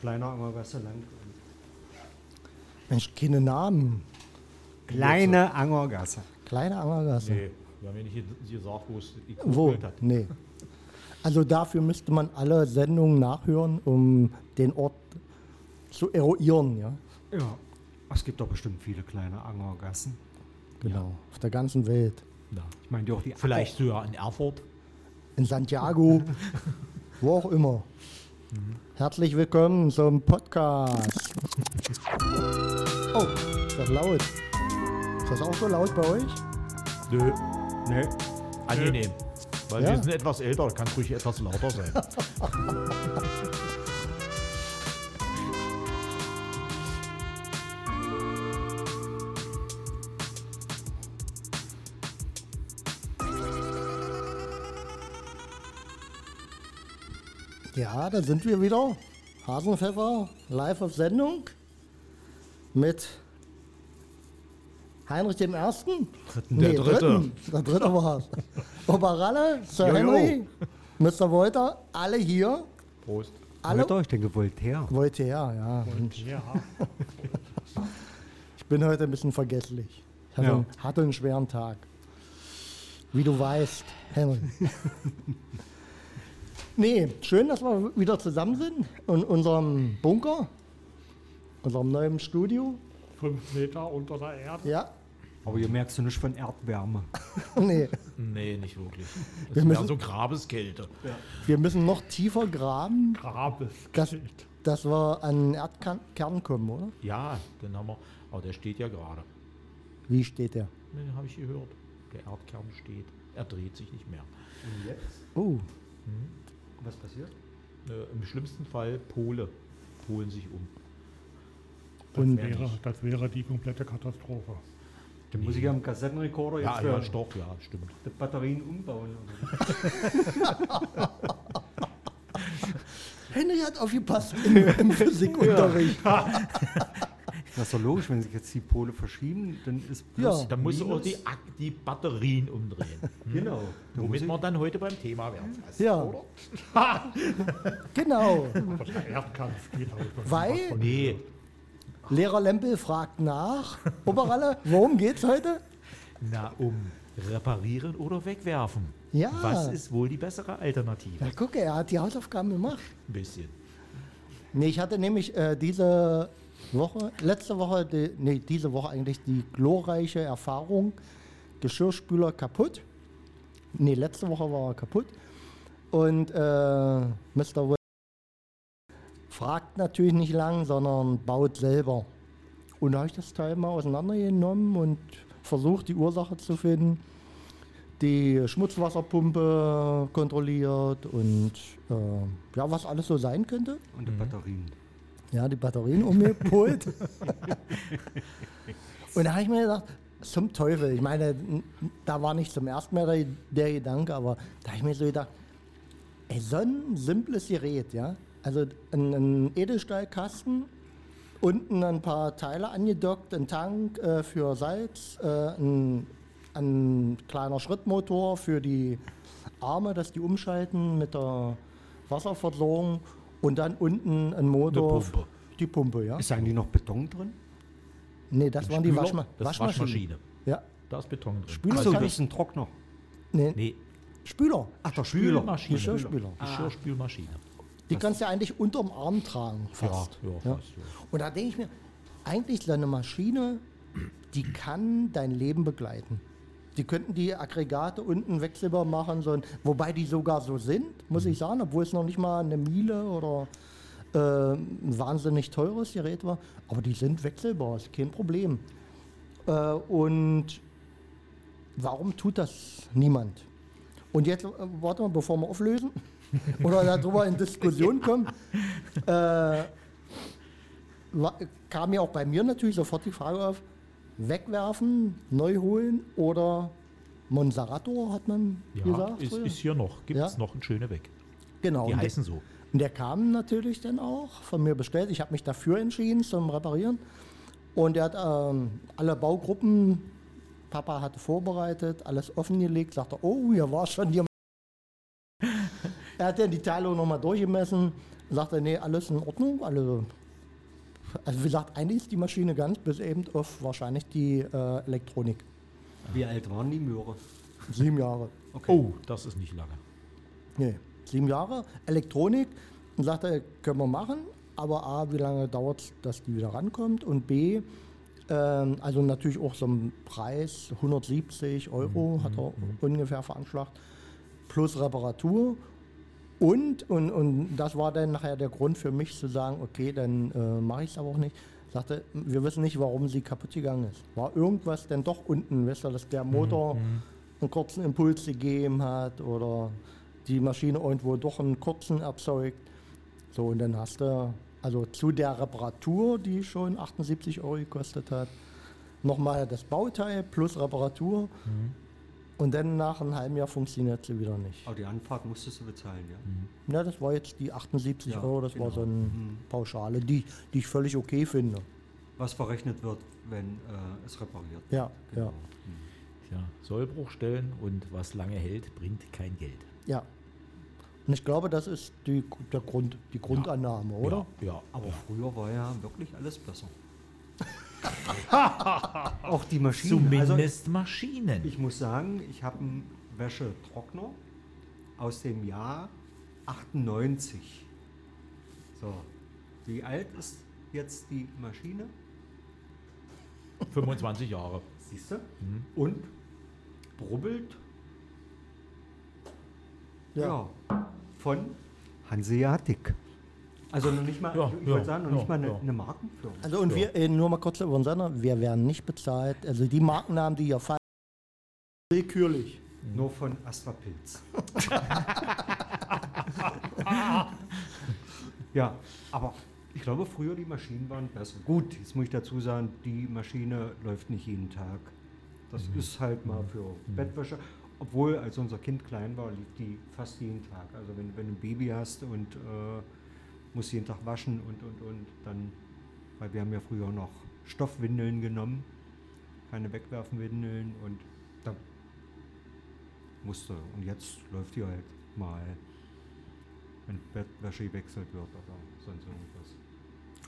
Kleiner Angergasse lang. Mensch, keine Namen. Kleine Angergasse. Kleine Angergasse. Nee, wir haben ja nicht ge- gesagt, wo es Wo? hat. Nee. Also dafür müsste man alle Sendungen nachhören, um den Ort zu eruieren, ja. Ja. Es gibt doch bestimmt viele kleine Angergassen. Genau. Auf der ganzen Welt. Ja. Ich meine, die auch die Vielleicht sogar in Erfurt. In Santiago, wo auch immer. Herzlich willkommen zum Podcast. Oh, ist das laut? Ist das auch so laut bei euch? Nö, Nee. angenehm. Weil Ja. wir sind etwas älter, kann es ruhig etwas lauter sein. Ja, da sind wir wieder. Hasenpfeffer, live auf Sendung. Mit Heinrich dem Ersten. Der Dritte. Dritten. Der dritte war es. Oberalle, Sir Jojo. Henry, Mr. Wolter, alle hier. Prost. Alle Alter, ich denke Voltaire. Voltaire, ja. Ja, Ich bin heute ein bisschen vergesslich. Ich hatte, Ja. einen, hatte einen schweren Tag. Wie du weißt, Henry. nee, schön, dass wir wieder zusammen sind in unserem Bunker, unserem neuen Studio. fünf Meter unter der Erde. Ja, Aber hier merkst du nicht von Erdwärme. nee, Nee, nicht wirklich. Wir Das wäre müssen- so Grabeskälte. wir müssen noch tiefer graben, Grabes. Das- dass wir an den Erdkern kommen, oder? Ja, den haben wir. Aber der steht ja gerade. Wie steht der? Den habe ich gehört. Der Erdkern steht. Er dreht sich nicht mehr. Und jetzt? Oh, Was passiert? Äh, Im schlimmsten Fall Pole. Polen sich um. Das, Und- wäre, das wäre die komplette Katastrophe. Dann muss ich am Kassettenrekorder Ja, jetzt ja, Stoff, ja, stimmt. die Batterien umbauen. Henry hat aufgepasst im, im Physikunterricht. Das ist doch logisch, wenn sich jetzt die Pole verschieben, dann ist Ja. Da musst du auch die, Ak- die Batterien umdrehen. Genau. Dann Womit muss wir dann heute beim Thema werden. Ja. Oder? Genau, weil Nee, Lehrer Lempel fragt nach. Oberalle, worum geht's heute? na, um reparieren oder wegwerfen. Ja. Was ist wohl die bessere Alternative? Na guck, er hat die Hausaufgaben gemacht. Ein bisschen. Nee, ich hatte nämlich äh, diese Woche, letzte Woche, die, nee, diese Woche eigentlich die glorreiche Erfahrung, Geschirrspüler kaputt. Nee, letzte Woche war er kaputt. Und äh, Mr. Will fragt natürlich nicht lang, sondern baut selber. Und da habe ich das Teil mal auseinandergenommen und versucht, die Ursache zu finden. Die Schmutzwasserpumpe kontrolliert und äh, ja, was alles so sein könnte. Und die Batterien. Ja, die Batterien umgepolt. und da habe ich mir gedacht, zum Teufel. Ich meine, da war nicht zum ersten Mal der, der Gedanke, aber da habe ich mir so gedacht, ey, so ein simples Gerät, ja. Also ein, ein Edelstahlkasten, unten ein paar Teile angedockt, ein Tank äh, für Salz, äh, ein, ein kleiner Schrittmotor für die Arme, dass die umschalten mit der Wasserversorgung und dann unten ein Motor. Pumpe. Die Pumpe, ja. Ist eigentlich noch Beton drin? Nee, das waren die Spüler, Waschma das ist Waschmaschinen. Waschmaschine. Ja. Da ist Beton drin. Spüler Achso, kann das ist ein Trockner. Nee, Nee, Spüler. Ach, der Spüler. Spülmaschine. Geschirrspüler. Geschirrspülmaschine. Die kannst du ja eigentlich unterm Arm tragen. Fast. Ja, ja, fast, ja. Und da denke ich mir, eigentlich so eine Maschine, die kann dein Leben begleiten. Die könnten die Aggregate unten wechselbar machen, so wobei die sogar so sind, muss ich sagen, obwohl es noch nicht mal eine Miele oder äh, ein wahnsinnig teures Gerät war. Aber die sind wechselbar, ist kein Problem. Äh, und warum tut das niemand? Und jetzt, äh, warte mal, bevor wir auflösen oder darüber in Diskussion kommen, äh, kam ja auch bei mir natürlich sofort die Frage auf, wegwerfen, neu holen oder Monserrato, hat man Ja, gesagt. ist, ist hier noch. Gibt es Ja. noch einen schöne weg. genau. Die und, der, heißen so. und der kam natürlich dann auch von mir bestellt. Ich habe mich dafür entschieden zum Reparieren. Und er hat ähm, alle Baugruppen, Papa hatte vorbereitet, alles offengelegt, sagte, oh, hier war schon jemand. er hat dann die Teile nochmal durchgemessen. sagt er, nee, alles in Ordnung. Also, also wie gesagt, eigentlich ist die Maschine ganz, bis eben auf wahrscheinlich die äh, Elektronik. Wie alt waren die Möhre? Sieben Jahre. Okay. Oh, das ist nicht lange. Nee, sieben Jahre. Elektronik. Und sagt er, können wir machen. Aber A, wie lange dauert es, dass die wieder rankommt? Und B, ähm, also natürlich auch so ein Preis, 170 Euro hat er ungefähr veranschlagt, plus Reparatur. Und, und, und das war dann nachher der Grund für mich zu sagen, okay, dann äh, mache ich es aber auch nicht. Sagte, wir wissen nicht, warum sie kaputt gegangen ist. War irgendwas denn doch unten, weißt du, dass der Motor einen kurzen Impuls gegeben hat oder die Maschine irgendwo doch einen kurzen erzeugt. So, und dann hast du, also zu der Reparatur, die schon 78 Euro gekostet hat, nochmal das Bauteil plus Reparatur. Und dann nach einem halben Jahr funktioniert sie wieder nicht. Aber die Anfahrt musstest du bezahlen, ja? Ja, das war jetzt die 78 Ja, Euro, das war genau. so eine Pauschale, die, die ich völlig okay finde. Was verrechnet wird, wenn äh, es repariert wird. Ja, Genau. ja, Ja, Sollbruchstellen und was lange hält, bringt kein Geld. ja. Und ich glaube, das ist die, der Grund, die Grundannahme, oder? Ja, ja. Aber früher war ja wirklich alles besser. Auch die Maschinen. Also Zumindest Maschinen. ich muss sagen, ich habe einen Wäschetrockner aus dem Jahr 98. So, wie alt ist jetzt die Maschine? 25 Jahre. Siehst du? Und brubbelt. Ja. Von Hanseatic. Also noch nicht mal, Ja, ich ja, wollte sagen, noch ja, nicht mal eine, ja. eine Markenführung. Also und wir, äh, nur mal kurz über Sender, wir werden nicht bezahlt. Also die Markennamen, die hier fallen, willkürlich. Nur von Astra Pilz. ja, aber ich glaube, früher die Maschinen waren besser. Gut, jetzt muss ich dazu sagen, die Maschine läuft nicht jeden Tag. Das ist halt mal für Bettwäsche. Obwohl, als unser Kind klein war, lief die fast jeden Tag. Also wenn, wenn du ein Baby hast und äh, musst jeden Tag waschen und, und, und, dann, weil wir haben ja früher noch Stoffwindeln genommen, keine Wegwerfenwindeln und da musste. Und jetzt läuft die halt mal, wenn Bettwäsche gewechselt wird oder sonst irgendwas.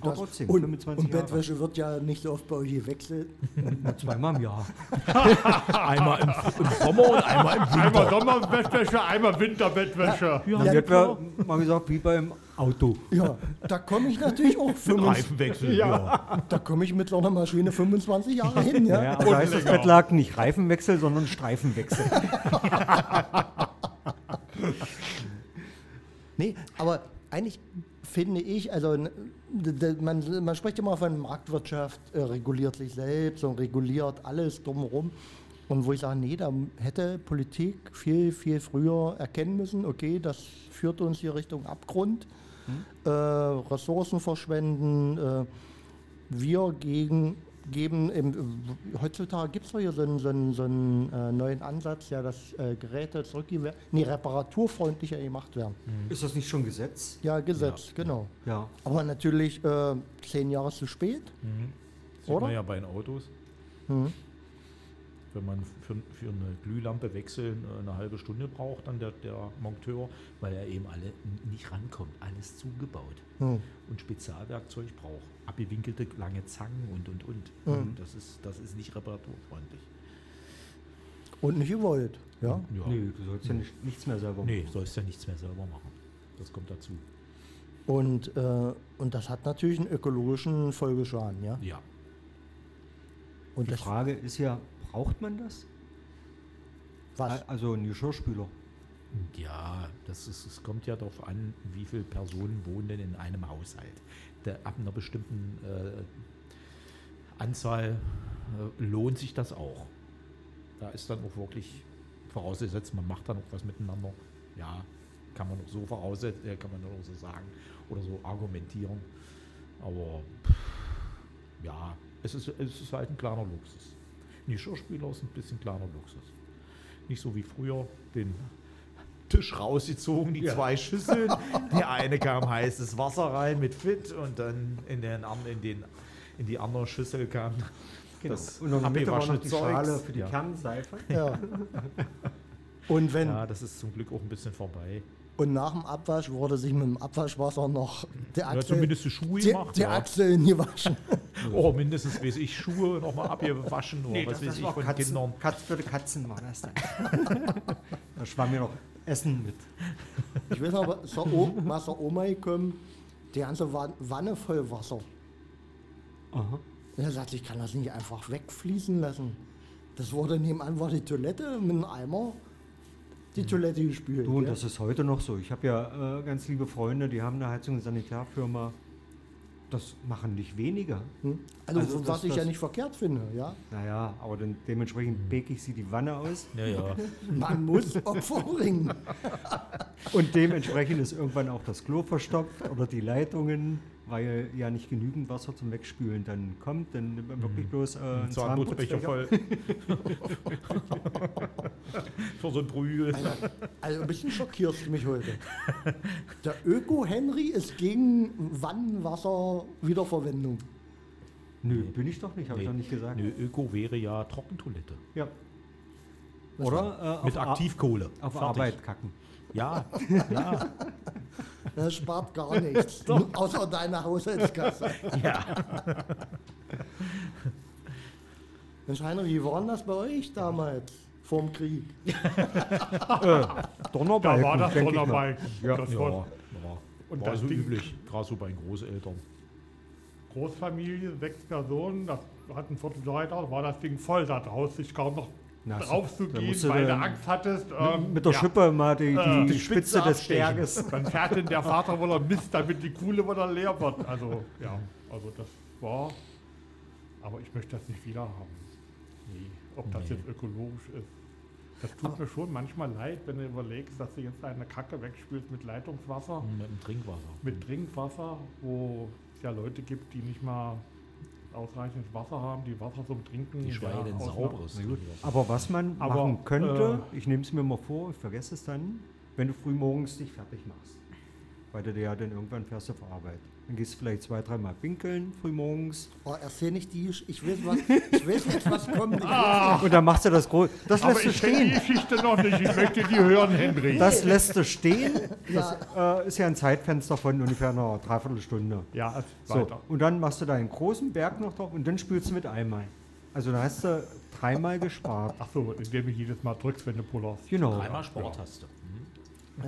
Aber trotzdem, und, 25 und Jahre. Bettwäsche wird ja nicht so oft bei euch gewechselt. Zweimal im Jahr. Einmal im, im Sommer und einmal im Winter. Einmal Sommerbettwäsche, einmal Winterbettwäsche. Dann Ja, wird wir mal gesagt, wie beim Auto. Ja, da komme ich natürlich auch 25, Reifenwechsel. Ja. da komme ich mit so einer Maschine 25 Jahre hin. Ja? Ja, aber da heißt das länger. Bettlaken nicht Reifenwechsel, sondern Streifenwechsel. Nee, aber eigentlich finde ich, also man, man spricht immer von Marktwirtschaft, äh, reguliert sich selbst und reguliert alles drumherum. Und wo ich sage, nee, da hätte Politik viel, viel früher erkennen müssen, okay, das führt uns hier Richtung Abgrund, äh, Ressourcen verschwenden. Äh, wir gegen, geben, im, heutzutage gibt es hier so einen, so einen, so einen äh, neuen Ansatz, ja, dass äh, Geräte zurückgegeben nee, reparaturfreundlicher gemacht werden. Ist das nicht schon Gesetz? Ja, Gesetz, genau. Ja. Aber natürlich äh, zehn Jahre zu spät. Sieht Oder? man ja bei den Autos. Mhm. Wenn man für, für eine Glühlampe wechseln äh, eine halbe Stunde braucht, dann der, der Monteur, weil er eben alle nicht rankommt. Alles zugebaut. Hm. Und Spezialwerkzeug braucht. Abgewinkelte lange Zangen und und und. Mhm. Und das ist, das ist nicht reparaturfreundlich. Und nicht gewollt. Ja. Ja. Nee, du sollst ja nicht, nichts mehr selber Nee, machen. sollst ja nichts mehr selber machen. Das kommt dazu. Und, äh, und das hat natürlich einen ökologischen Folgeschaden. Ja? Ja. Und Die Frage ist ja, braucht man das? was? Also ein Geschirrspüler. Ja, das ist, es kommt ja darauf an, wie viele Personen wohnen denn in einem Haushalt. Der, ab einer bestimmten äh, Anzahl äh, lohnt sich das auch. Da ist dann auch wirklich vorausgesetzt, man macht dann auch was miteinander. Ja, kann man auch so voraussetzen, äh, kann man auch so sagen oder so argumentieren. Aber pff, ja, es ist, es ist halt ein kleiner Luxus. Ein Geschirrspüler ist ein bisschen kleiner Luxus. Nicht so wie früher den Tisch rausgezogen, die zwei Schüsseln. Die eine kam heißes Wasser rein mit Fit und dann in, den, in, den, in die andere Schüssel kam das Und der Mitte war noch die Schale Zeugs. für die ja. Kernseife. Ja. Und wenn, ja, das ist zum Glück auch ein bisschen vorbei. Und nach dem Abwasch wurde sich mit dem Abwaschwasser noch der Ja, Achsel, zumindest die Schuhe die, gemacht. die ja. Achseln gewaschen. Oh, mindestens, weiß ich, Schuhe nochmal abgewaschen oder Nee, was das, weiß das ich von Katzen, Kindern. Katz für die Katzen war das dann. da schwamm mir noch Essen mit. Ich weiß noch, aber zur o was zur Oma gekommen, die ganze Wa- Wanne voll Wasser. Aha. Und er sagt, ich kann das nicht einfach wegfließen lassen. Das wurde nebenan, war die Toilette mit einem Eimer, die Toilette gespült. Du, und ja. das ist heute noch so. Ich habe ja äh, ganz liebe Freunde, die haben eine Heizungs- und Sanitärfirma. Das machen nicht weniger. Hm? Also, also was das- ich ja das- nicht verkehrt finde, ja. Naja, aber dann dementsprechend beke ich sie die Wanne aus. Ja, ja. Man muss Opfer bringen. Und dementsprechend ist irgendwann auch das Klo verstopft oder die Leitungen, weil ja nicht genügend Wasser zum Wegspülen dann kommt. Dann nimmt man wirklich bloß äh, einen Zahnputzbecher Zahnputzbecher. voll. Für so ein Brühl. Also, also ein bisschen schockierst du mich heute. Der Öko-Henry ist gegen Wannenwasser-Wiederverwendung. Nö, bin ich doch nicht, habe ich doch nicht gesagt. Nö, Öko wäre ja Trockentoilette. Ja. Oder äh, Mit Aktivkohle. auf Fertig. Arbeit kacken. Ja, ja, Das spart gar nichts. Außer deine Haushaltskasse. ja. Mensch, Heiner, wie war denn das bei euch damals? Vorm Krieg? Donnerbalken, Da war das denk ich mal. Donnerbalken. Ja. Das ja, war ja. Und war das so Ding- üblich, gerade so bei den Großeltern. Großfamilie, sechs Personen, das hat ein Viertel weiter, war das Ding voll. Da traust dich kaum noch Na, drauf zu gehen, weil du Angst hattest. ähm, Mit der ja. Schippe mal die, die, Äh, die Spitze Spitze des. Berges. Dann fährt denn der Vater wohl Mist, damit die Kuhle wieder leer wird. Also, ja, also das war. Aber ich möchte das nicht wieder haben. Nee, ob das Nee. jetzt ökologisch ist. Das tut mir schon manchmal leid, wenn du überlegst, dass du jetzt eine Kacke wegspülst mit Leitungswasser, Mit dem Trinkwasser. mit Trinkwasser, wo es ja Leute gibt, die nicht mal ausreichend Wasser haben, die Wasser zum Trinken. Ja, denn aus einer- sauberes. Na gut. Aber was man Aber, machen könnte, äh, ich nehme es mir mal vor, ich vergesse es dann, wenn du früh morgens dich fertig machst. Weil du dir ja dann irgendwann fährst auf Arbeit. Dann gehst du vielleicht zwei, dreimal pinkeln früh morgens Oh, erzähl nicht die, ich weiß, was, ich weiß jetzt, was kommt. Ich und dann machst du das groß. Das Aber lässt du ich kenne die stehen. Geschichte noch nicht, ich möchte die hören, Henry. Das lässt du stehen. Ja. Das äh, ist ja ein Zeitfenster von ungefähr einer Dreiviertelstunde. ja, So, weiter. und dann machst du da einen großen Berg noch drauf und dann spülst du mit einmal. Also da hast du dreimal gespart. Ach so, indem ich jedes Mal drückst, wenn du pullerst. Genau. Dreimal Sporttaste. Mhm.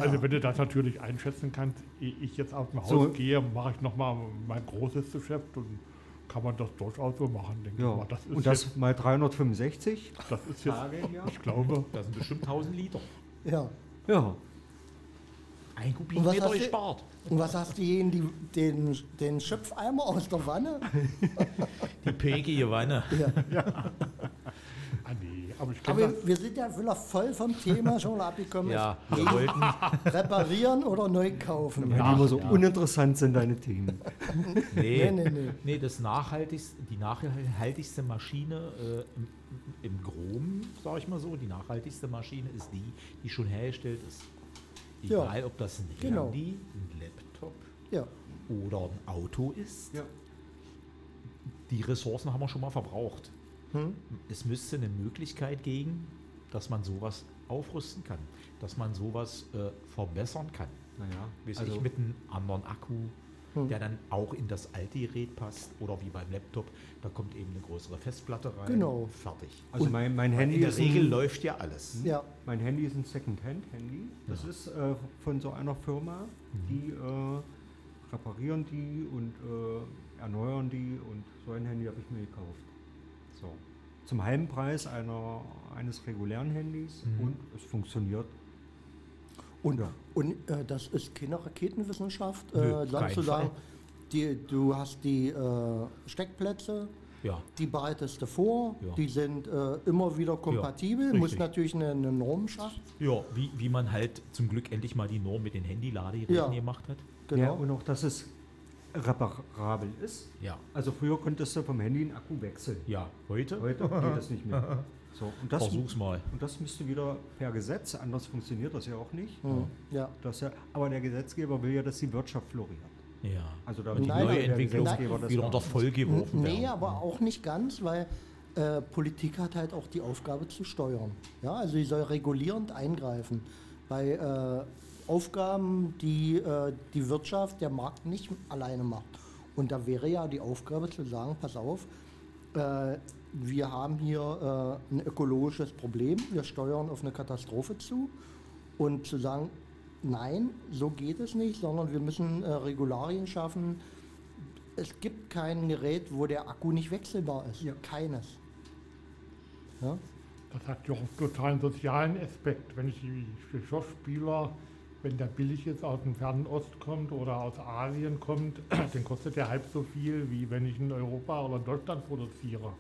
Also wenn du das natürlich einschätzen kannst, ehe ich jetzt aus dem Haus So. gehe, mache ich nochmal mein großes Geschäft und kann man das durchaus so machen, denke Ja. ich mal. Das ist Und das jetzt, mal 365 das ist jetzt Tage im Jahr. ich glaube, Das sind bestimmt 1000 Liter. Ja. Ja. Ein Und was Kubikmeter hast du- gespart. Und was hast du jeden, die, den, den Schöpfeimer aus der Wanne? Die pegige Wanne. ah nee, aber ich Aber wir, sind ja wieder voll vom Thema schon abgekommen. Ja, wir wollten. Reparieren oder neu kaufen. Weil die immer so ja. uninteressant sind, deine Themen. Nee, Nee, nee, nee. nee, das nachhaltigste, die nachhaltigste Maschine äh, im, im Chrom, sage ich mal so, die nachhaltigste Maschine ist die, die schon hergestellt ist. Ja. Egal, ob das ein Genau. Handy, ein Laptop Ja. oder ein Auto ist, Ja. die Ressourcen haben wir schon mal verbraucht. Hm? Es müsste eine Möglichkeit geben, dass man sowas aufrüsten kann, dass man sowas äh, verbessern kann. Naja, also, ich, mit einem anderen Akku, Hm. der dann auch in das alte Gerät passt oder wie beim Laptop, da kommt eben eine größere Festplatte rein. Genau. Fertig. also mein, mein Handy in der ist Regel ein, läuft ja alles. Ja. mein Handy ist ein Second-Hand-Handy. Das Ja. ist äh, von so einer Firma, die äh, reparieren die und äh, erneuern die und so ein Handy habe ich mir gekauft. So. Zum halben Preis einer, eines regulären Handys Mhm. und es funktioniert. Und, Ja. und äh, das ist keine Raketenwissenschaft, Nö, äh, kein sagst du sagen, Fall. die, du hast die äh, Steckplätze, Ja. die bereitest du vor, Ja. die sind äh, immer wieder kompatibel, richtig. muss natürlich eine, eine Norm schaffen. Ja, wie, wie man halt zum Glück endlich mal die Norm mit den Handy-Ladegeräten Ja. gemacht hat. Ja, Genau. und auch, dass es reparabel ist. Ja. Also früher konntest du vom Handy einen Akku wechseln. Ja, heute? Heute geht das nicht mehr. So, und, das, Versuch's mal. und das müsste wieder per Gesetz, anders funktioniert das ja auch nicht. Hm. Ja. Das ja, aber der Gesetzgeber will ja, dass die Wirtschaft floriert. Ja. Also da Und die neue Entwicklung wieder unter voll geworfen Nee, werden. aber auch nicht ganz, weil äh, Politik hat halt auch die Aufgabe zu steuern. Ja, also sie soll regulierend eingreifen. Bei äh, Aufgaben, die äh, die Wirtschaft, der Markt nicht alleine macht. Und da wäre ja die Aufgabe zu sagen, pass auf, äh, wir haben hier äh, ein ökologisches Problem, wir steuern auf eine Katastrophe zu und zu sagen, nein, so geht es nicht, sondern wir müssen äh, Regularien schaffen. Es gibt kein Gerät, wo der Akku nicht wechselbar ist. Ja. Keines. Ja? Das hat ja auch einen totalen sozialen Aspekt. Wenn ich die Schachspieler, wenn der billig jetzt aus dem Fernen Ost kommt oder aus Asien kommt, dann kostet der halb so viel, wie wenn ich in Europa oder in Deutschland produziere.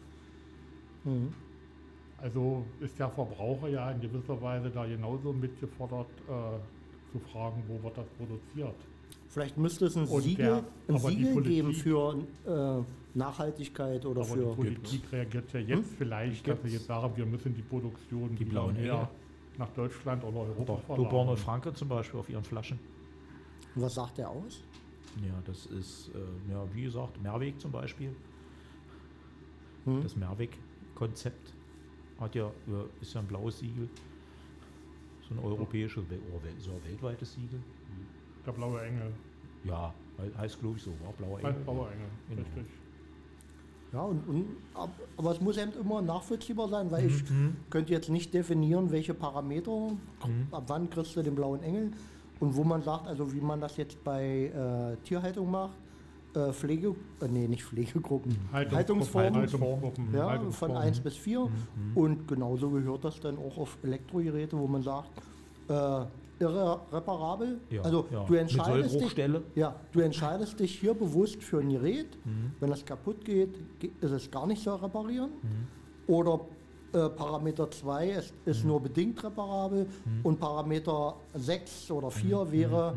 Mhm. Also ist der Verbraucher ja in gewisser Weise da genauso mitgefordert, äh, zu fragen, wo wird das produziert. Vielleicht müsste es ein Und Siegel, der- ein aber die Siegel geben Politik- für äh, Nachhaltigkeit oder Aber die für. Politik reagiert ja jetzt vielleicht, dass sie jetzt sagen, wir müssen die Produktion Die wieder blauen Engel. Nach Deutschland oder Europa Oder Duborn und verlagern. Franke zum Beispiel auf ihren Flaschen. Was sagt der aus? Ja, das ist, äh, ja, wie gesagt, Mehrweg zum Beispiel. Hm? Das Mehrweg-Konzept hat ja, ist ja ein blaues Siegel. So ein europäisches, oder wel- so ein weltweites Siegel. Der blaue Engel. Ja, he- heißt glaube ich so, war blauer Engel. blauer Engel, Genau. richtig. Ja, und, und, ab- aber es muss eben immer nachvollziehbar sein, weil ich Mhm. könnte jetzt nicht definieren, welche Parameter, Mhm. ab wann kriegst du den blauen Engel und wo man sagt, also wie man das jetzt bei äh, Tierhaltung macht, äh, Pflege, äh, nee, nicht Pflegegruppen, Haltungsformen, Haltungsformen. ja, von Haltungsformen. 1 bis 4 und genauso gehört das dann auch auf Elektrogeräte, wo man sagt, äh, irreparabel, Ja, also ja. du entscheidest dich, ja, du entscheidest dich hier bewusst für ein Gerät. Mhm. Wenn das kaputt geht, ge- ist es gar nicht zu reparieren. Mhm. Oder äh, Parameter 2 ist, Mhm. ist nur bedingt reparabel und Parameter 6 oder 4 Mhm. wäre,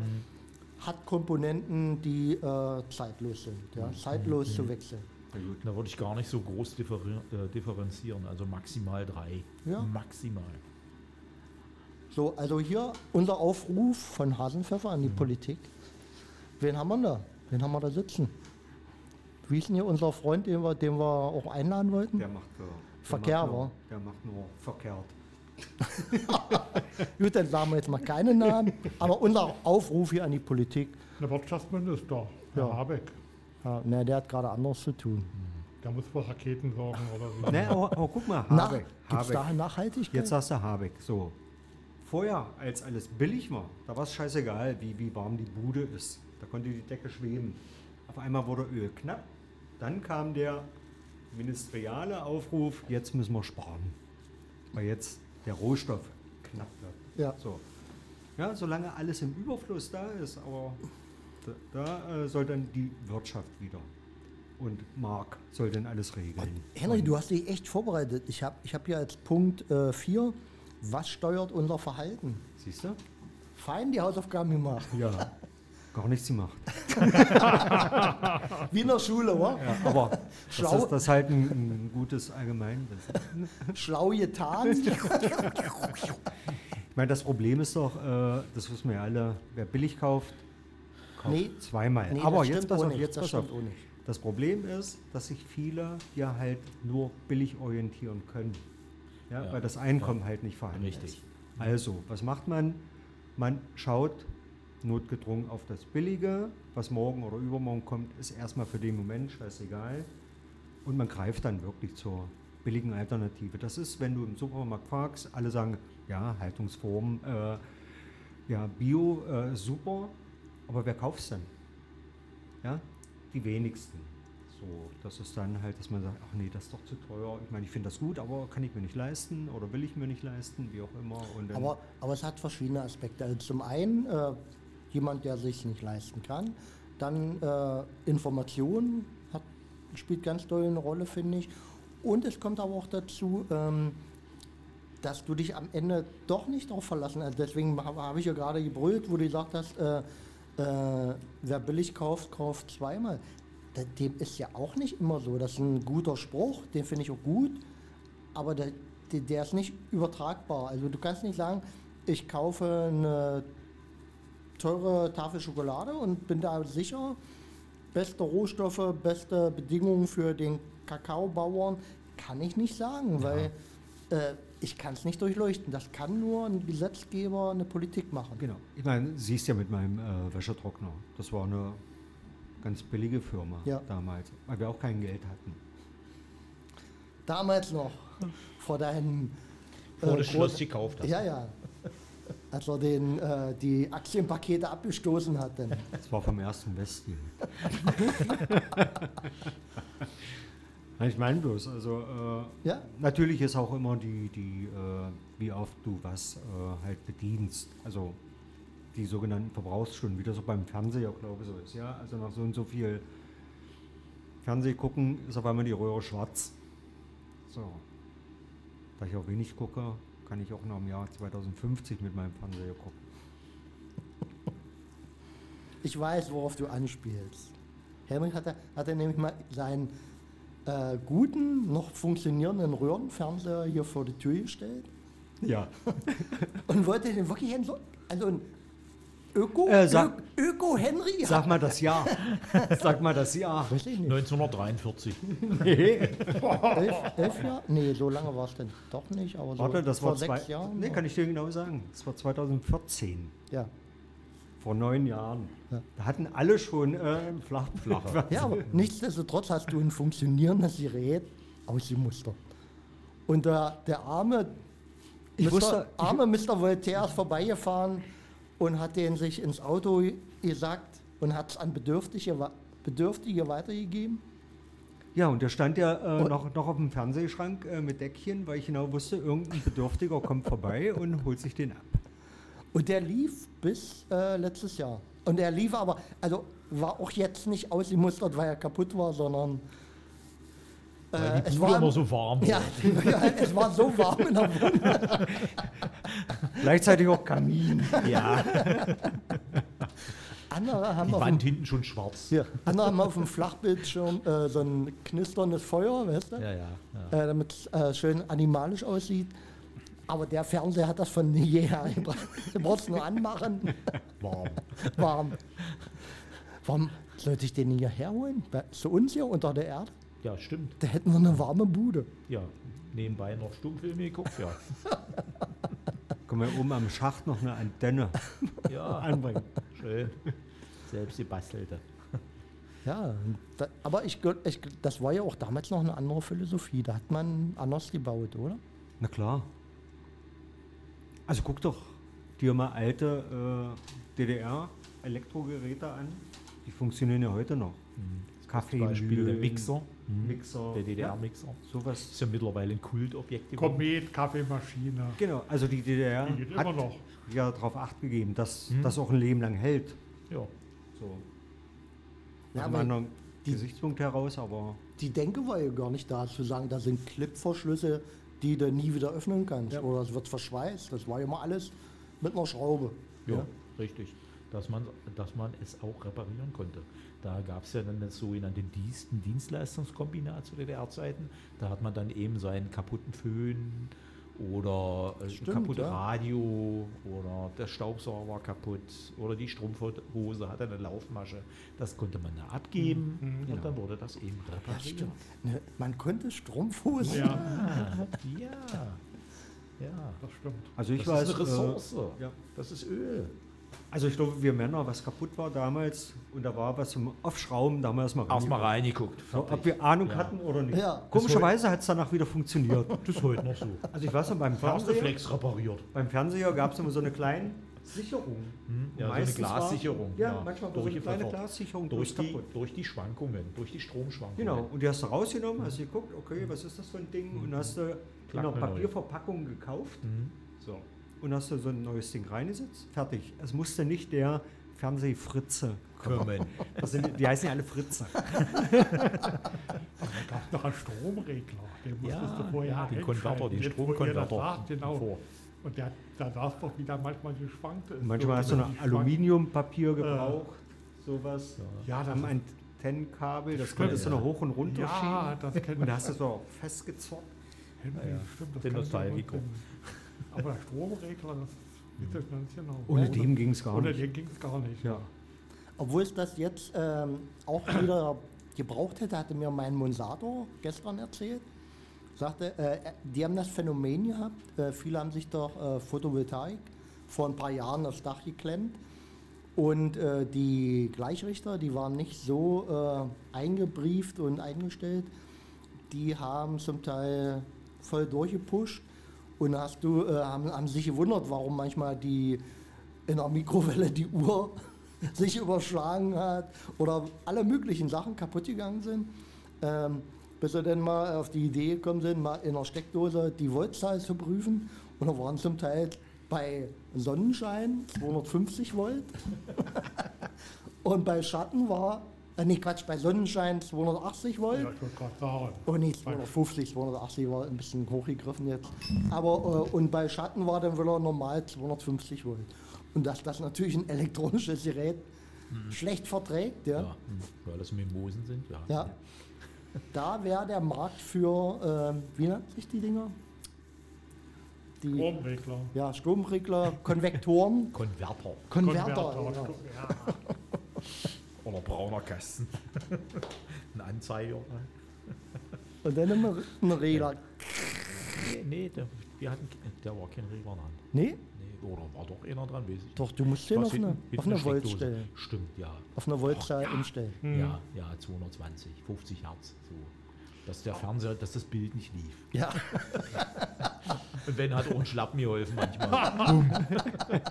hat Komponenten, die äh, zeitlos sind. Mhm. Ja, zeitlos zu wechseln. Na gut. Da würde ich gar nicht so groß äh, differenzieren, also maximal drei. Ja. Maximal. So, also hier unser Aufruf von Hasenpfeffer an die Mhm. Politik. Wen haben wir da? Wen haben wir da sitzen? Wie ist denn hier unser Freund, den wir, den wir auch einladen wollten? Der macht der Verkehr, macht nur, wa? Der macht nur verkehrt. Gut, dann sagen wir jetzt mal keinen Namen, aber unser Aufruf hier an die Politik. Der Wirtschaftsminister, Herr Ja. Habeck, Ja, ne, der hat gerade anderes zu tun. der muss für Raketen sorgen oder so. Ne, aber, aber guck mal, Nach, Habeck. Gibt es da Habeck. Nachhaltigkeit? Jetzt sagst du Habeck. So. Vorher, als alles billig war, da war es scheißegal, wie, wie warm die Bude ist. Da konnte die Decke schweben. Auf einmal wurde Öl knapp. Dann kam der ministeriale Aufruf, jetzt müssen wir sparen. Weil jetzt der Rohstoff knapp wird. Ja. So. Ja, solange alles im Überfluss da ist, aber da, da äh, soll dann die Wirtschaft wieder. Und Mark soll dann alles regeln. Henry, du hast dich echt vorbereitet. Ich habe ich hab hier als Punkt 4, was steuert unser Verhalten? Siehst du? Fein die Hausaufgaben gemacht. Ja. Gar nichts gemacht. Wie in der Schule, oder? Ja, aber das Schlau. ist, das ist halt ein, ein gutes Allgemeinwissen. Schlau getan. Ich meine, das Problem ist doch, äh, das wissen wir ja alle, wer billig kauft, kauft Nee. zweimal. Nee, aber das jetzt pass auf, nicht, jetzt das pass auf. Das Problem ist, dass sich viele hier halt nur billig orientieren können. Ja, Ja. Weil das Einkommen halt nicht vorhanden Richtig. ist. Also, was macht man? Man schaut notgedrungen auf das Billige, was morgen oder übermorgen kommt, ist erstmal für den Moment scheißegal. Und man greift dann wirklich zur billigen Alternative. Das ist, wenn du im Supermarkt fragst, alle sagen, ja, Haltungsform, äh, ja, Bio, äh, super, aber wer kauft es denn? Ja, die wenigsten. So, das ist dann halt, dass man sagt, ach nee, das ist doch zu teuer. Ich meine, ich finde das gut, aber kann ich mir nicht leisten oder will ich mir nicht leisten, wie auch immer. Aber, aber es hat verschiedene Aspekte. Also zum einen äh, jemand, der sich nicht leisten kann. Dann äh, Information hat, spielt ganz doll eine Rolle, finde ich. Und es kommt aber auch dazu, ähm, dass du dich am Ende doch nicht darauf verlassen hast. Deswegen habe hab ich ja gerade gebrüllt, wo du gesagt hast, äh, äh, wer billig kauft, kauft zweimal. Dem ist ja auch nicht immer so. Das ist ein guter Spruch, den finde ich auch gut, aber der, der, ist nicht übertragbar. Also du kannst nicht sagen, ich kaufe eine teure Tafel Schokolade und bin da sicher, beste Rohstoffe, beste Bedingungen für den Kakaobauern, kann ich nicht sagen, weil äh, Ich kann es nicht durchleuchten. Das kann nur ein Gesetzgeber, eine Politik machen. Genau. Ich meine, siehst ja mit meinem äh, Wäschetrockner. Das war eine ganz billige Firma Ja. damals, weil wir auch kein Geld hatten. Damals noch, vor deinem. Vor äh, das Schloss gekauft hast. Ja, ja. Als er den, äh, die Aktienpakete abgestoßen hat. Dann. Das war vom ersten Westdeal. Nein, ich meine bloß, also äh, Ja? natürlich ist auch immer die, die äh, wie oft du was äh, halt bedienst. Also die sogenannten Verbrauchsstunden, wie das auch beim Fernseher, glaube ich, so ist. Ja, also nach so und so viel Fernseh gucken, ist auf einmal die Röhre schwarz. So. Da ich auch wenig gucke, kann ich auch noch im Jahr 2050 mit meinem Fernseher gucken. Ich weiß, worauf du anspielst. Helmut hatte, hatte nämlich mal seinen äh, guten, noch funktionierenden Röhrenfernseher hier vor die Tür gestellt Ja. und wollte den wirklich so, also ein Öko, Äh, sag- Ö- Öko-Henry Sag mal das Jahr. Sag mal das Jahr. Weiß ich nicht. 1943. Nee. Elf, elf Jahre? Nee, so lange war es denn doch nicht, aber so Warte, das vor war sechs zwei, Jahren. Nee, kann ich dir genau sagen. Das war 2014. ja. Vor neun Jahren. Ja. Da hatten alle schon äh, ein Flach Flache. ja, aber nichtsdestotrotz hast du ein funktionierendes Gerät ausgemustert. Und der, der arme, Ich Mr., wusste- ich- arme Mr. Voltaire ist vorbeigefahren und hat den sich ins Auto gesagt und hat es an Bedürftige, Bedürftige weitergegeben. Ja, und der stand ja äh, noch, noch auf dem Fernsehschrank äh, mit Deckchen, weil ich genau wusste, irgendein Bedürftiger kommt vorbei und holt sich den ab. Und der lief bis äh, letztes Jahr. Und er lief aber, also war auch jetzt nicht ausgemustert, weil er kaputt war, sondern Weil äh, die es Bude war immer so warm war. ja, es war so warm in der Wohnung. Gleichzeitig auch Kamin. Ja, Andere haben, die auf Wand dem, hinten schon schwarz. hier, andere haben auf dem Flachbildschirm äh, so ein knisterndes Feuer, weißt du? Ja, ja. ja. Äh, damit es äh, schön animalisch aussieht. Aber der Fernseher hat das von jeher gebracht. Du brauchst nur anmachen, Warm. warm. Warum sollte ich den hier herholen? Zu uns hier unter der Erde? Ja, stimmt. Da hätten wir eine warme Bude. Ja, nebenbei noch Stummfilme geguckt, ja. Können wir oben am Schacht noch eine Antenne Ja, anbringen. schön. Selbst gebastelte. Ja, da, aber ich, ich, das war ja auch damals noch eine andere Philosophie. Da hat man anders gebaut, oder? Na klar. Also guck doch dir mal alte äh, DDR-Elektrogeräte an. Die funktionieren ja heute noch. Kaffee, Zum Beispiel der Mixer, Mixer. der DDR-Mixer. Ja, sowas. Ist ja mittlerweile ein Kultobjekt geworden. Komet, Kaffeemaschine. Genau, also die DDR Die geht hat immer noch. ja darauf acht gegeben, dass Mhm. das auch ein Leben lang hält. Ja. So. Ja, Ja, aber einem anderen die- Gesichtspunkt heraus, aber Die Denke war ja gar nicht da, zu sagen, da sind Clipverschlüsse, die du nie wieder öffnen kannst. Ja. Oder es wird verschweißt. Das war ja immer alles mit einer Schraube. Ja, richtig. Dass man, dass man es auch reparieren konnte. Da gab es ja dann das sogenannte Dienst, Dienstleistungskombinat zu DDR-Zeiten. Da hat man dann eben seinen kaputten Föhn oder äh, ein Stimmt, kaputtes ja. Radio oder der Staubsauger war kaputt oder die Strumpfhose hatte eine Laufmasche. Das konnte man da abgeben Mhm. und dann wurde das eben Ja, repariert. stimmt. Ne, man konnte Strumpfhosen. Ja, ja, ja. das stimmt. also ich das weiß, ist eine Ressource. Äh, ja. Das ist Öl. Also ich glaube, wir Männer, was kaputt war damals und da war was zum Aufschrauben, da haben wir erstmal Erstmal reingeguckt. So, ob wir Ahnung Ja. hatten oder nicht. Ja. Komischerweise hat es danach wieder funktioniert. Das ist heute noch so. Also ich weiß noch, beim War Fernseher, repariert. beim Fernseher gab es immer so eine kleine Sicherung. Ja, so eine Meistens war- Glassicherung. ja, manchmal war so eine kleine. Glassicherung durch durch die, kaputt. durch die Schwankungen, durch die Stromschwankungen. Genau, und die hast du rausgenommen, hast geguckt, okay, was ist das für ein Ding? Und hast du in Klack, einer eine neue. Papierverpackung gekauft. Mhm. So. Und hast du so ein neues Ding reingesetzt. Fertig. Es musste nicht der Fernsehfritze kommen. Sind, die heißen ja alle Fritze. Da gab es noch einen Stromregler. Den musstest Ja, du vorher ja, den. Konverter, den Stromkonverter Genau. vor. Und der, da saß doch wieder manchmal geschwankt. ist. Manchmal hast du noch Aluminiumpapier gebraucht, sowas. Ja, das Am ist- Antennenkabel, das konntest du noch hoch und runter Ja, schieben. das Und da hast du es auch festgezockt. Ja, ja. stimmt, das Den kann ich mir Nostalgiker. vorstellen. Aber der Stromregler, das ist das ganz genau. Ohne dem ging es gar Ohne nicht. den ging es gar nicht. Ja. Obwohl es das jetzt ähm, auch wieder gebraucht hätte, hatte mir mein Monsator gestern erzählt. sagte, äh, die haben das Phänomen gehabt, äh, viele haben sich doch äh, Photovoltaik vor ein paar Jahren aufs Dach geklemmt und äh, die Gleichrichter, die waren nicht so äh, eingebrieft und eingestellt, die haben zum Teil voll durchgepusht und hast du, äh, haben, haben sich gewundert, warum manchmal die in der Mikrowelle die Uhr sich überschlagen hat oder alle möglichen Sachen kaputt gegangen sind. Ähm, bis sie dann mal auf die Idee gekommen sind, mal in der Steckdose die Voltzahl zu prüfen. Und da waren zum Teil bei Sonnenschein 250 Volt und bei Schatten war, äh, nee Quatsch, bei Sonnenschein 280 Volt. Ja, ich wollte gerade sagen. Oh nee, 250, 280 war ein bisschen hochgegriffen jetzt. Aber äh, und bei Schatten war dann wieder normal 250 Volt. Und dass das natürlich ein elektronisches Gerät schlecht verträgt, ja, Ja, hm, weil das Mimosen sind, ja. ja. da wäre der Markt für, ähm, wie nennt sich die Dinger? Die Stromregler. ja, Stromregler, Konvektoren, Konverter Konverter. Konverter, genau. Ja. Oder brauner Kasten. Ein Anzeiger. Und dann ein, ein Regler. Nee, nee der, wir hatten, der war kein Regler dran. Nee, Nee, oder war doch einer dran, weiß ich nicht. doch, du musst den auf hinten- eine, hinten auf eine Volt stellen. Stimmt, ja. Auf eine Voltzahl umstellen. Hm. Ja, ja, 220, 50 Hertz. So. Dass der Fernseher, dass das Bild nicht lief. Ja, Und wenn hat auch ein Schlappen geholfen manchmal.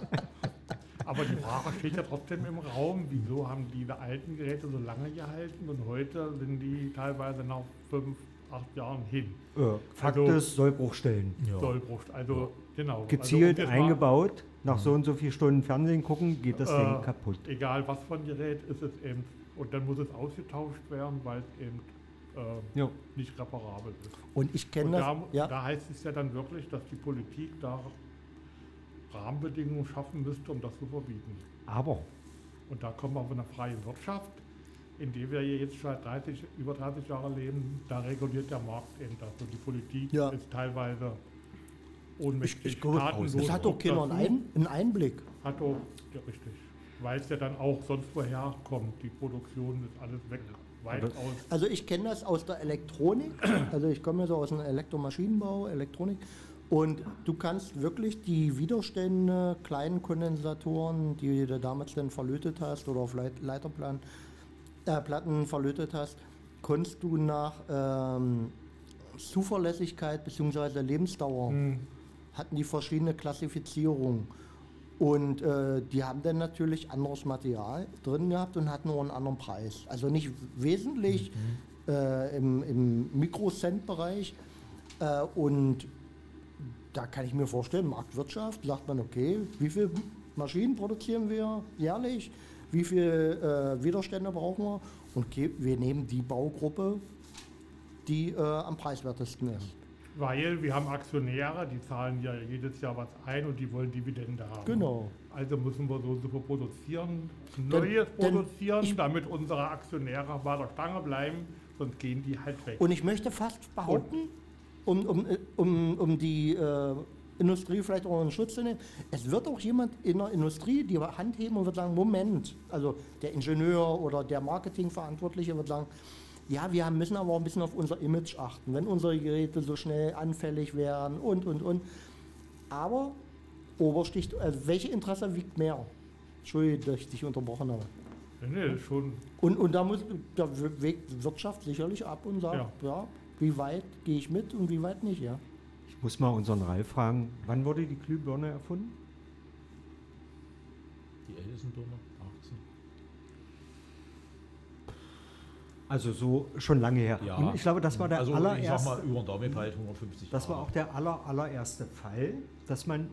Aber die Frage steht ja trotzdem im Raum, wieso haben diese alten Geräte so lange gehalten und heute sind die teilweise nach fünf, acht Jahren hin. Äh, Fakt Also- ist, Sollbruchstellen. Ja. Sollbruch. Also genau. Gezielt also, eingebaut. Nach so und so vier Stunden Fernsehen gucken, geht das Äh, Ding kaputt. Egal was ein Gerät ist es eben. Und dann muss es ausgetauscht werden, weil es eben äh, Ja. nicht reparabel ist. und ich kenne das. da, Ja, da heißt es ja dann wirklich, dass die Politik da Rahmenbedingungen schaffen müsste, um das zu verbieten. Aber Und da kommen wir auf eine freie Wirtschaft, in der wir hier jetzt schon 30, über 30 Jahre leben. Da reguliert der Markt eben das. Und die Politik Ja. ist teilweise ich, ohnmächtig. ich glaube, staatenlos es hat doch keiner einen, dazu. Ein, einen Einblick. Hat auch, ja, richtig. Weil es ja dann auch sonst woher kommt. Die Produktion ist alles weg, weit Aber- aus. Also ich kenne das aus der Elektronik. Also ich komme ja so aus dem Elektromaschinenbau, Elektronik. Und du kannst wirklich die Widerstände, kleinen Kondensatoren, die du damals dann verlötet hast oder auf Leit Leiterplatten äh, verlötet hast, konntest du nach ähm, Zuverlässigkeit bzw. Lebensdauer Hm. hatten die verschiedene Klassifizierungen. Und äh, die haben dann natürlich anderes Material drin gehabt und hatten nur einen anderen Preis. Also nicht wesentlich äh, im, im Mikrocent-Bereich. Äh, und da kann ich mir vorstellen, Marktwirtschaft, sagt man, okay, wie viele Maschinen produzieren wir jährlich? Wie viele äh, Widerstände brauchen wir? Und wir nehmen die Baugruppe, die äh, am preiswertesten ist. Weil wir haben Aktionäre, die zahlen ja jedes Jahr was ein und die wollen Dividende haben. Genau. Also müssen wir so und so viel produzieren, Denn- Neues denn produzieren, ich- damit unsere Aktionäre bei der Stange bleiben, sonst gehen die halt weg. Und ich möchte fast behaupten, um, um, um, um die äh, Industrie vielleicht auch in Schutz zu nehmen, es wird auch jemand in der Industrie die Hand heben und wird sagen, Moment, also der Ingenieur oder der Marketingverantwortliche wird sagen, ja, wir müssen aber auch ein bisschen auf unser Image achten, wenn unsere Geräte so schnell anfällig werden und, und, und. Aber Obersticht, also welche Interesse wiegt mehr? Entschuldigung, dass ich dich unterbrochen habe. Nee, schon, Und, und da muss da wägt Wirtschaft sicherlich ab und sagt, ja. Wie weit gehe ich mit und wie weit nicht, ja. ich muss mal unseren Ralf fragen, wann wurde die Glühbirne erfunden? Die Edison-Birne, 18. Also so schon lange her. Ja. Und ich glaube, das war der also, allererste. ich sag mal, über den Daumen halt 150 Das war Jahre. auch der aller, allererste Fall, dass man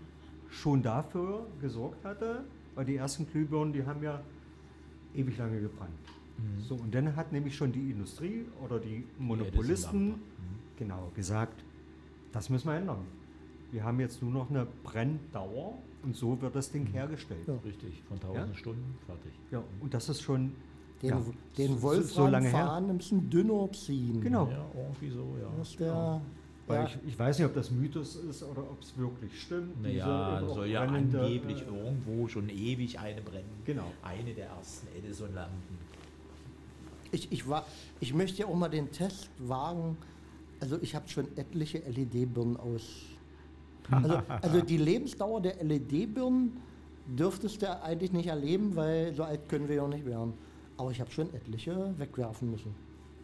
schon dafür gesorgt hatte, weil die ersten Glühbirnen, die haben ja ewig lange gebrannt. Mhm. So, und dann hat nämlich schon die Industrie oder die Monopolisten Edison-Lampe. genau gesagt, das müssen wir ändern. Wir haben jetzt nur noch eine Brenndauer und so wird das Ding hergestellt. Ja. Richtig, von 1000 Ja? Stunden fertig. Ja, und das ist schon Den, ja, den so- Wolfram lange her. fahren ein bisschen dünner ziehen. Genau. Ja, irgendwie so, ja. Das ist der, Weil ja, ich, ich weiß nicht, ob das Mythos ist oder ob es wirklich stimmt. Naja, diese soll ja angeblich äh, irgendwo schon ewig eine brennen. Genau. Eine der ersten Edison-Lampen. Ich, ich, war, ich möchte ja auch mal den Test wagen. Also ich habe schon etliche LED-Birnen aus. Also, also die Lebensdauer der LED-Birnen dürftest du eigentlich nicht erleben, weil so alt können wir ja nicht werden. Aber ich habe schon etliche wegwerfen müssen.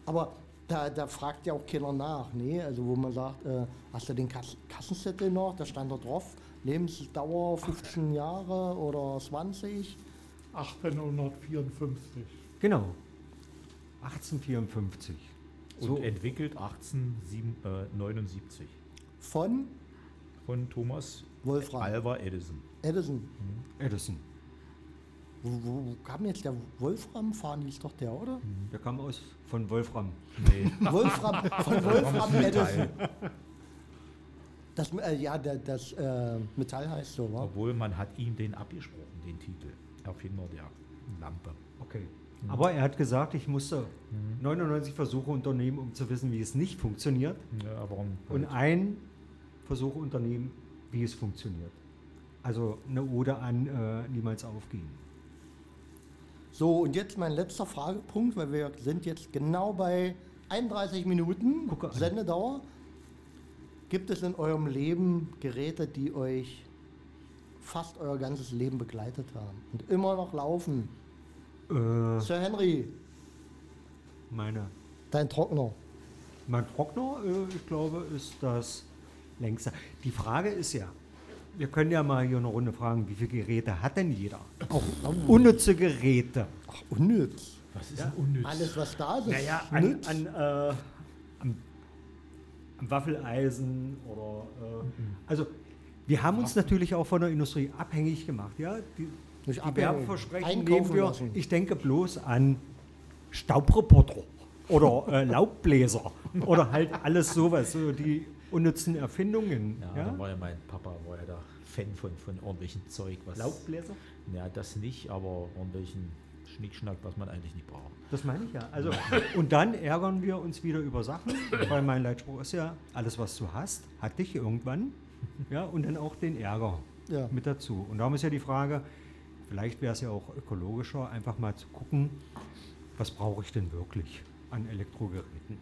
Aber da, da fragt ja auch keiner nach. Nee, also wo man sagt, äh, hast du den Kass Kassenzettel noch? Da stand da drauf, Lebensdauer 15 Jahre oder 20. 1854. Genau. 1854. Und So. entwickelt 1879 Von von Thomas Wolfram Alva Edison. Edison. Edison. Wo, wo, wo kam jetzt der Wolfram? Fahren hieß doch der, oder? Der kam aus von Wolfram. Nee, Wolfram, von Wolfram. Edison. Das, äh, ja, das äh, Metall heißt so, wa? Obwohl man hat ihm den abgesprochen, den Titel. Erfinder der Lampe. Okay. Aber er hat gesagt, ich musste 99 Versuche unternehmen, um zu wissen, wie es nicht funktioniert. Ja, warum? Und ein Versuch unternehmen, wie es funktioniert. Also eine Ode an äh, niemals aufgeben. So, und jetzt mein letzter Fragepunkt, weil wir sind jetzt genau bei 31 Minuten. Sendedauer. Gibt es in eurem Leben Geräte, die euch fast euer ganzes Leben begleitet haben und immer noch laufen? Äh, Sir Henry, meine, dein Trockner. mein Trockner, äh, ich glaube, ist das längste. Die Frage ist ja, wir können ja mal hier eine Runde fragen, wie viele Geräte hat denn jeder? Auch Unnütze Geräte. ach, unnütz. Was ist denn unnütz? Alles, was da ist, ist Naja, an, an, äh, am, am Waffeleisen oder. Äh, also, wir haben uns natürlich auch von der Industrie abhängig gemacht. Ja? Die, Nicht die Werbeversprechen nehmen wir. lassen. Ich denke bloß an Staubreporter oder äh, Laubbläser oder halt alles sowas, so die unnützen Erfindungen. Ja, Ja, da war ja mein Papa, war ja der Fan von, von ordentlichem Zeug. Was, Laubbläser? Ja, das nicht, aber ordentlichen Schnickschnack, was man eigentlich nicht braucht. Das meine ich ja. Also, und dann ärgern wir uns wieder über Sachen, weil mein Leitspruch ist ja, alles was du hast, hat dich irgendwann. Ja, und dann auch den Ärger Ja. mit dazu. Und darum ist ja die Frage, vielleicht wäre es ja auch ökologischer, einfach mal zu gucken, was brauche ich denn wirklich an Elektrogeräten.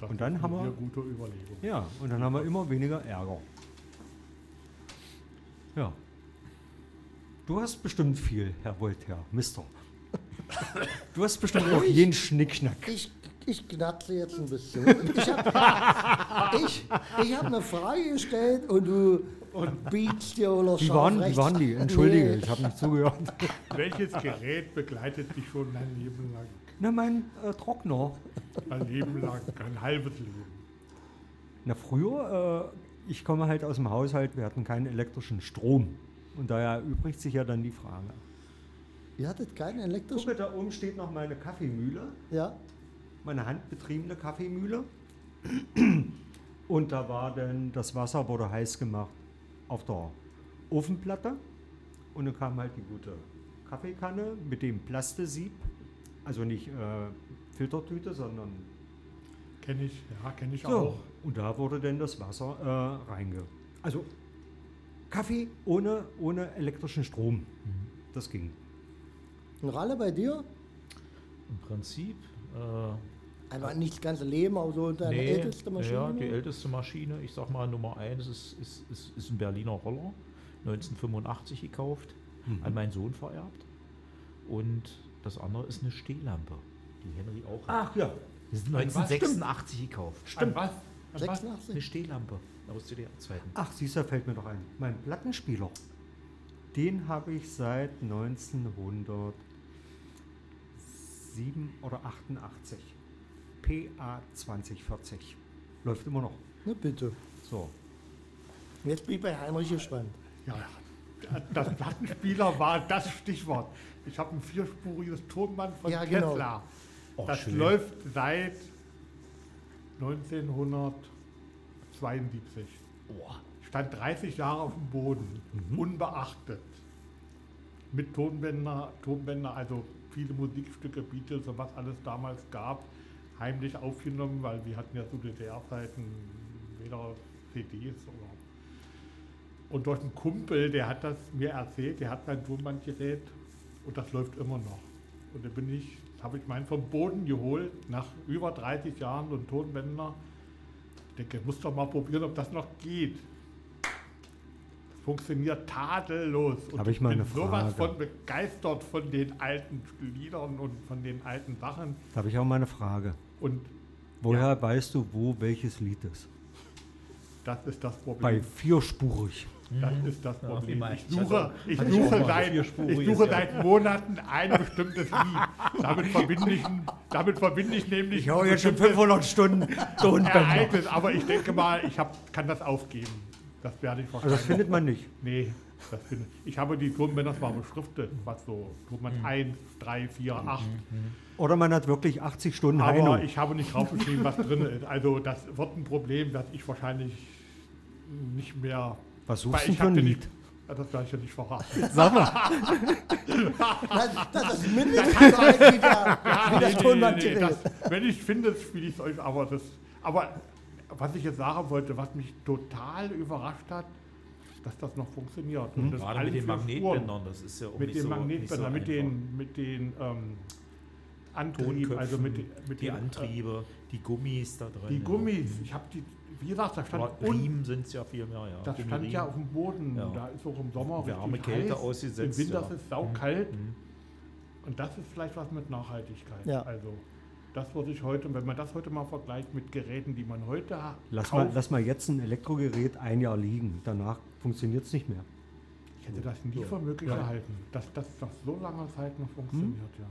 Das Und dann ist haben wir- eine gute Überlegung. Ja, und dann haben wir immer weniger Ärger. Ja. Du hast bestimmt viel, Herr Voltaire, Mister. Du hast bestimmt auch jeden Schnickschnack. Ich, ich knatze jetzt ein bisschen. Ich habe ich, ich hab eine Frage gestellt und du biegst dir oder Wie waren, wie waren die? Entschuldige, Nee. ich habe nicht zugehört. Welches Gerät begleitet dich schon dein Leben lang? Na, mein äh, Trockner. Ein Leben lang, ein halbes Leben. Na, früher, äh, ich komme halt aus dem Haushalt, wir hatten keinen elektrischen Strom. Und daher erübrigt sich ja dann die Frage. Ihr hattet keinen elektrischen? Gucke, da oben steht noch meine Kaffeemühle, Ja. meine handbetriebene Kaffeemühle. Und da war dann, das Wasser wurde heiß gemacht auf der Ofenplatte. Und dann kam halt die gute Kaffeekanne mit dem Plastesieb. Also nicht äh, Filtertüte, sondern Kenne ich, ja, kenne ich So, auch. und da wurde dann das Wasser äh, reinge... Also Kaffee ohne, ohne elektrischen Strom. Das ging. Ein Ralle bei dir? Im Prinzip. Äh, Einfach nicht das ganze Leben, aber so deine nee, älteste Maschine? Ja, die älteste Maschine, ich sag mal Nummer 1, ist, ist, ist, ist ein Berliner Roller, 1985 gekauft, Mhm. an meinen Sohn vererbt. Und das andere ist eine Stehlampe, die Henry auch hat. Ach ja. Die ist An was? 1986 gekauft. An was? An was? 86? Eine Stehlampe aus DDR-Zeiten. Ach, siehst du, fällt mir doch ein. Mein Plattenspieler. Den habe ich seit 1907 oder 88. PA 2040. Läuft immer noch. Na bitte. So. Jetzt bin ich bei Heinrich gespannt. Ja, das Plattenspieler war das Stichwort. Ich habe ein vierspuriges Tonband von Ja, genau. Tesla. Oh, das schön. läuft seit 1972. Stand 30 Jahre auf dem Boden, unbeachtet. Mit Tonbänder, Tonbänder, also viele Musikstücke, Beatles und was alles damals gab, heimlich aufgenommen, weil wir hatten ja zu DDR-Zeiten weder CDs oder und durch einen Kumpel, der hat das mir erzählt, der hat sein Tonbandgerät und das läuft immer noch. Und da bin ich, habe ich meinen vom Boden geholt, nach über 30 Jahren und Tonbänder denke, muss doch mal probieren, ob das noch geht. Das funktioniert tadellos. Und Hab ich mal bin eine sowas Frage. von begeistert von den alten Liedern und von den alten Sachen. Da habe ich auch mal eine Frage. Und Woher weißt du, wo welches Lied ist? das ist das Bei Problem. vierspurig. Das ist das Ja, Problem. Ich suche, ich suche, seit, ich suche ja. seit Monaten ein bestimmtes Lied. Damit verbinde ich, damit verbinde ich nämlich Ich hau jetzt schon bestimmtes 500 Stunden Tonbänder. Ereignis. Aber ich denke mal, ich hab, kann das aufgeben. Das werde ich Also wahrscheinlich. das findet man nicht. nee, das finde ich. Ich habe die Tonbänder zwar beschriftet, was so Tonband 1, 3, 4, 8. Oder man hat wirklich 80 Stunden Aber Heino. ich habe nicht draufgeschrieben, was drin ist. Also das wird ein Problem, das ich wahrscheinlich nicht mehr. Was suchst du ich für ein hatte Lied? Das werde ich ja nicht verraten. Sag mal. Das, das ist mindestens so alt wie, der, wie das Tonbandgerät. das, wenn ich finde, spiele ich es euch. Aber, das, aber was ich jetzt sagen wollte, was mich total überrascht hat, dass das noch funktioniert. Und das Gerade alles mit den. Magnetbändern, das ist ja auch Mit nicht den so, Magnetbändern, mit nicht so einfach. den, mit den ähm, Antrieben, also mit, den- mit die den, äh, Antriebe, die Gummis da drin. Die ja. Gummis, ich habe die, wie gesagt, da stand Aber Riemen sind es ja viel mehr, ja. Das stand Gummiriemen. ja auf dem Boden. Ja. Da ist auch im Sommer Wärme, richtig Kälte heiß. ausgesetzt, Im Winter ja. ist es saukalt. Mhm. Und das ist vielleicht was mit Nachhaltigkeit. Ja. Also das würde ich heute, wenn man das heute mal vergleicht mit Geräten, die man heute hat. Lass mal, lass mal jetzt ein Elektrogerät ein Jahr liegen. Danach funktioniert es nicht mehr. ich hätte das nie für möglich Ja. gehalten, dass das nach so langer Zeit noch funktioniert, Hm? ja.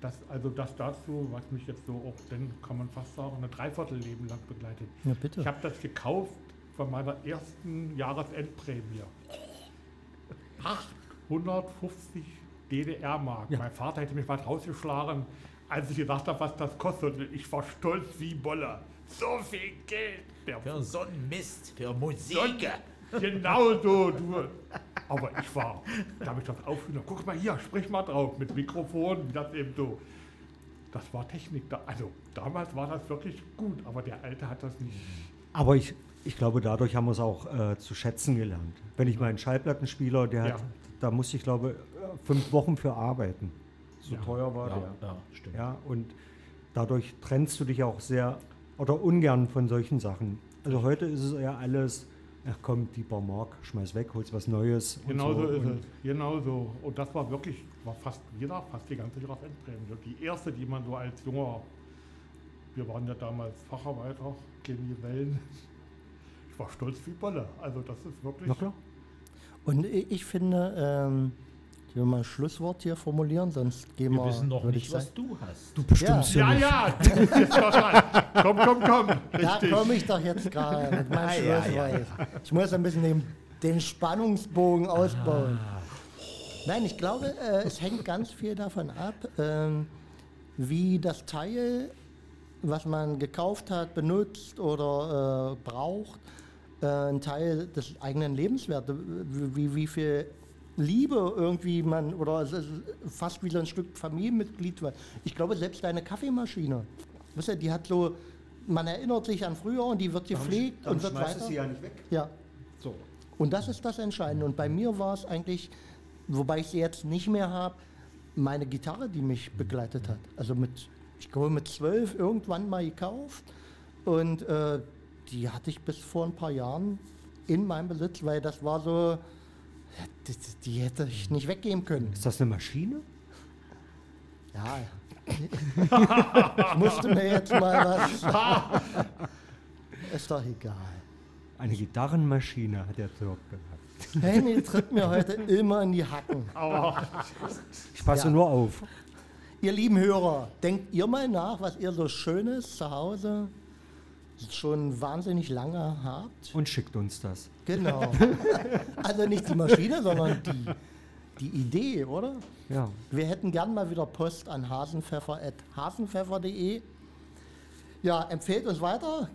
Das, also das dazu, was mich jetzt so auch, dann kann man fast sagen, ein Dreiviertelleben lang begleitet. Ja, bitte. Ich habe das gekauft von meiner ersten Jahresendprämie. 850 DDR-Mark. Ja. Mein Vater hätte mich was rausgeschlagen, als ich gesagt habe, was das kostet. Und Ich war stolz wie Bolle. So viel Geld. Der Für so einen Mist, für. Musik. Genau so, du. Aber ich war, da habe ich das aufgenommen. Guck mal hier, sprich mal drauf mit Mikrofon, wie das eben so. Das war Technik da. Also damals war das wirklich gut, aber der Alte hat das nicht. Aber ich, ich glaube, dadurch haben wir es auch äh, zu schätzen gelernt. Wenn ich meinen Schallplattenspieler, der Ja. hat, da musste ich glaube äh, fünf Wochen für arbeiten. So Ja. teuer war Ja, der. ja, stimmt. Ja, und dadurch trennst du dich auch sehr oder ungern von solchen Sachen. Also heute ist es ja alles, ach komm, die paar Mark, schmeiß weg, holst was Neues. und Genau so ist und es. Genau so. Und das war wirklich, war fast wieder, fast die ganze Jahresendprämie. Die erste, die man so als junger, wir waren ja damals Facharbeiter, gegen die Wellen. Ich war stolz wie Bolle. Also das ist wirklich. Na klar. Und ich finde, ähm, ich will mal ein Schlusswort hier formulieren, sonst gehen wir. Wir wissen noch nicht, ich was du hast. Du bestimmst Ja, ja, du bist jetzt noch dran. Komm, komm, komm. Da Richtig. komme ich doch jetzt gerade mit meinem Ah, ja, Schlusswort. Ich muss ein bisschen den, den Spannungsbogen ausbauen. Ah. Nein, ich glaube, äh, es hängt ganz viel davon ab, ähm, wie das Teil, was man gekauft hat, benutzt oder äh, braucht, äh, ein Teil des eigenen Lebenswertes, wie, wie viel Liebe irgendwie man, oder fast wie so ein Stück Familienmitglied. weil Ich glaube, selbst deine Kaffeemaschine, weißt du, die hat so, man erinnert sich an früher und die wird gepflegt und wird weiter. ja nicht weg. Ja, So. und das ist das Entscheidende. Und bei mir war es eigentlich, wobei ich sie jetzt nicht mehr habe, meine Gitarre, die mich begleitet hat. Also mit, ich glaube mit zwölf irgendwann mal gekauft. Und äh, die hatte ich bis vor ein paar Jahren in meinem Besitz, weil das war so, die, die hätte ich nicht weggeben können. Ist das eine Maschine? Ja. ich musste mir jetzt mal was. Ist doch egal. Eine Gitarrenmaschine hat der Dirk gehabt. Henny tritt mir heute immer in die Hacken. Ich passe Ja. nur auf. Ihr lieben Hörer, denkt ihr mal nach, was ihr so Schönes zu Hause schon wahnsinnig lange habt? Und schickt uns das. Genau. Also nicht die Maschine, sondern die, die Idee, oder? Ja. Wir hätten gern mal wieder Post an hasenpfeffer.hasenpfeffer.de. Ja, empfehlt uns weiter,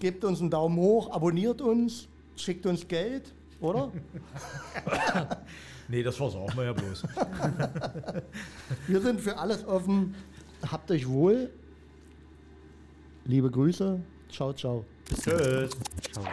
gebt uns einen Daumen hoch, abonniert uns, schickt uns Geld, oder? Nee, das versorgen wir ja bloß. Wir sind für alles offen. Habt euch wohl. Liebe Grüße. Ciao, ciao. Tschüss. Ciao.